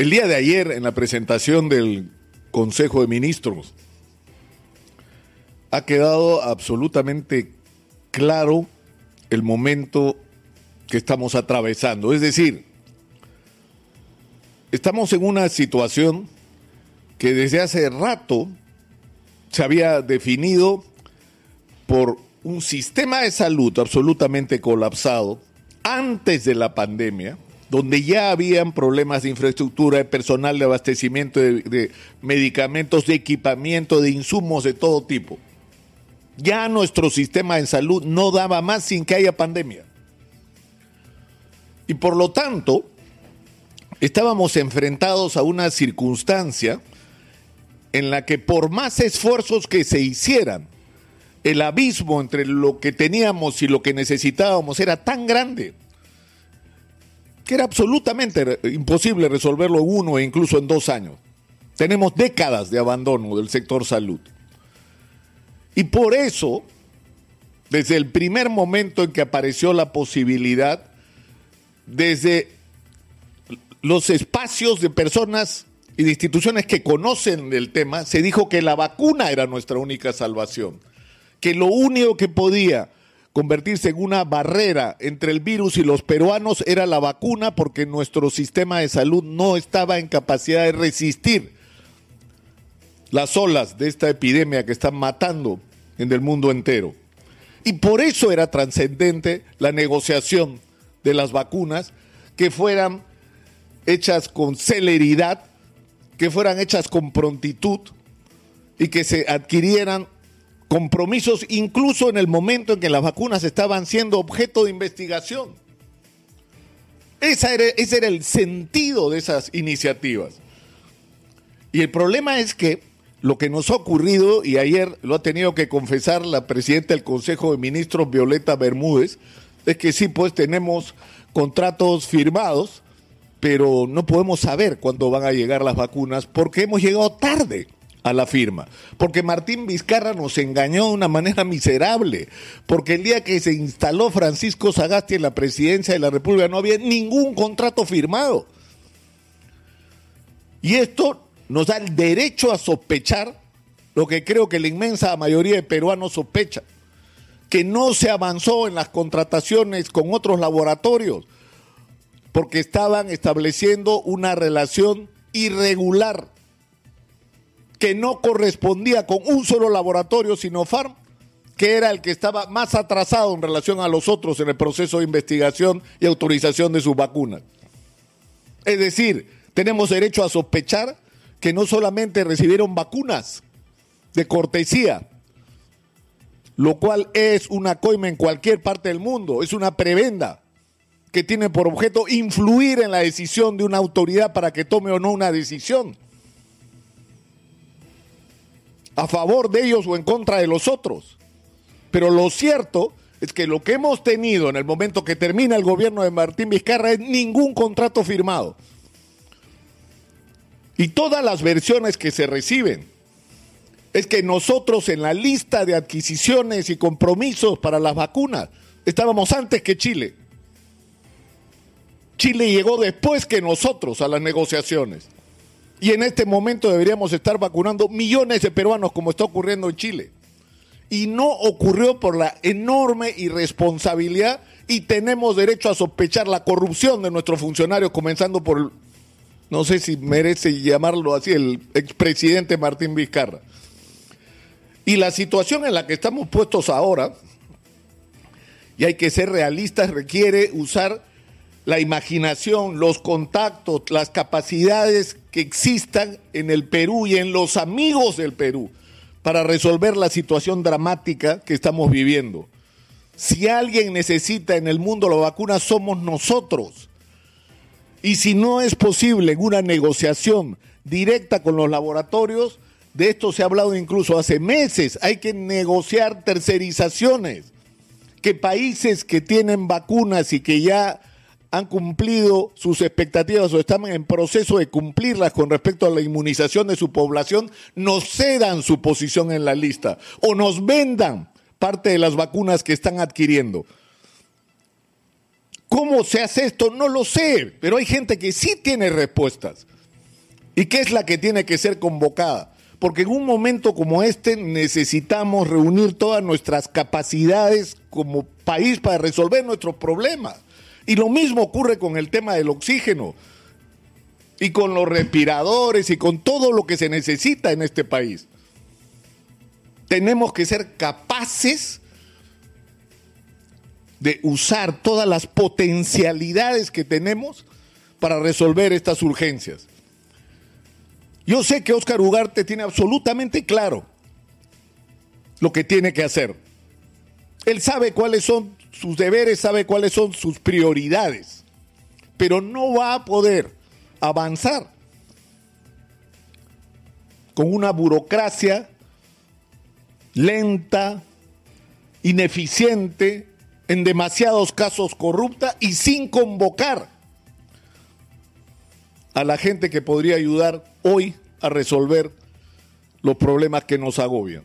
El día de ayer, en la presentación del Consejo de Ministros, ha quedado absolutamente claro el momento que estamos atravesando. Es decir, estamos en una situación que desde hace rato se había definido por un sistema de salud absolutamente colapsado antes de la pandemia, donde ya habían problemas de infraestructura, de personal, de abastecimiento, de, medicamentos, de equipamiento, de insumos de todo tipo. Ya nuestro sistema de salud no daba más sin que haya pandemia. Y por lo tanto, estábamos enfrentados a una circunstancia en la que por más esfuerzos que se hicieran, el abismo entre lo que teníamos y lo que necesitábamos era tan grande que era absolutamente imposible resolverlo en uno e incluso en dos años. Tenemos décadas de abandono del sector salud. Y por eso, desde el primer momento en que apareció la posibilidad, desde los espacios de personas y de instituciones que conocen el tema, se dijo que la vacuna era nuestra única salvación, que lo único que podía convertirse en una barrera entre el virus y los peruanos era la vacuna porque nuestro sistema de salud no estaba en capacidad de resistir las olas de esta epidemia que están matando en el mundo entero. Y por eso era trascendente la negociación de las vacunas, que fueran hechas con celeridad, que fueran hechas con prontitud y que se adquirieran compromisos incluso en el momento en que las vacunas estaban siendo objeto de investigación. Esa era, ese era el sentido de esas iniciativas. Y el problema es que lo que nos ha ocurrido, y ayer lo ha tenido que confesar la presidenta del Consejo de Ministros, Violeta Bermúdez, es que sí, pues tenemos contratos firmados, pero no podemos saber cuándo van a llegar las vacunas porque hemos llegado tarde a la firma, porque Martín Vizcarra nos engañó de una manera miserable, porque el día que se instaló Francisco Sagasti en la presidencia de la República no había ningún contrato firmado. Y esto nos da el derecho a sospechar lo que creo que la inmensa mayoría de peruanos sospecha, que no se avanzó en las contrataciones con otros laboratorios, porque estaban estableciendo una relación irregular que no correspondía con un solo laboratorio, Sinopharm, que era el que estaba más atrasado en relación a los otros en el proceso de investigación y autorización de sus vacunas. Es decir, tenemos derecho a sospechar que no solamente recibieron vacunas de cortesía, lo cual es una coima en cualquier parte del mundo, es una prebenda que tiene por objeto influir en la decisión de una autoridad para que tome o no una decisión a favor de ellos o en contra de los otros. Pero lo cierto es que lo que hemos tenido en el momento que termina el gobierno de Martín Vizcarra es ningún contrato firmado. Y todas las versiones que se reciben es que nosotros en la lista de adquisiciones y compromisos para las vacunas estábamos antes que Chile. Chile llegó después que nosotros a las negociaciones. Y en este momento deberíamos estar vacunando millones de peruanos como está ocurriendo en Chile. Y no ocurrió por la enorme irresponsabilidad y tenemos derecho a sospechar la corrupción de nuestros funcionarios, comenzando por, no sé si merece llamarlo así, el expresidente Martín Vizcarra. Y la situación en la que estamos puestos ahora, y hay que ser realistas, requiere usar la imaginación, los contactos, las capacidades que existan en el Perú y en los amigos del Perú para resolver la situación dramática que estamos viviendo. Si alguien necesita en el mundo la vacuna, somos nosotros. Y si no es posible una negociación directa con los laboratorios, de esto se ha hablado incluso hace meses, hay que negociar tercerizaciones, que países que tienen vacunas y que ya han cumplido sus expectativas o están en proceso de cumplirlas con respecto a la inmunización de su población, nos cedan su posición en la lista o nos vendan parte de las vacunas que están adquiriendo. ¿Cómo se hace esto? No lo sé, pero hay gente que sí tiene respuestas. y qué es la que tiene que ser convocada. Porque en un momento como este necesitamos reunir todas nuestras capacidades como país para resolver nuestros problemas. Y lo mismo ocurre con el tema del oxígeno y con los respiradores y con todo lo que se necesita en este país. Tenemos que ser capaces de usar todas las potencialidades que tenemos para resolver estas urgencias. Yo sé que Oscar Ugarte tiene absolutamente claro lo que tiene que hacer. Él sabe cuáles son sus deberes, sabe cuáles son sus prioridades, pero no va a poder avanzar con una burocracia lenta, ineficiente, en demasiados casos corrupta y sin convocar a la gente que podría ayudar hoy a resolver los problemas que nos agobian.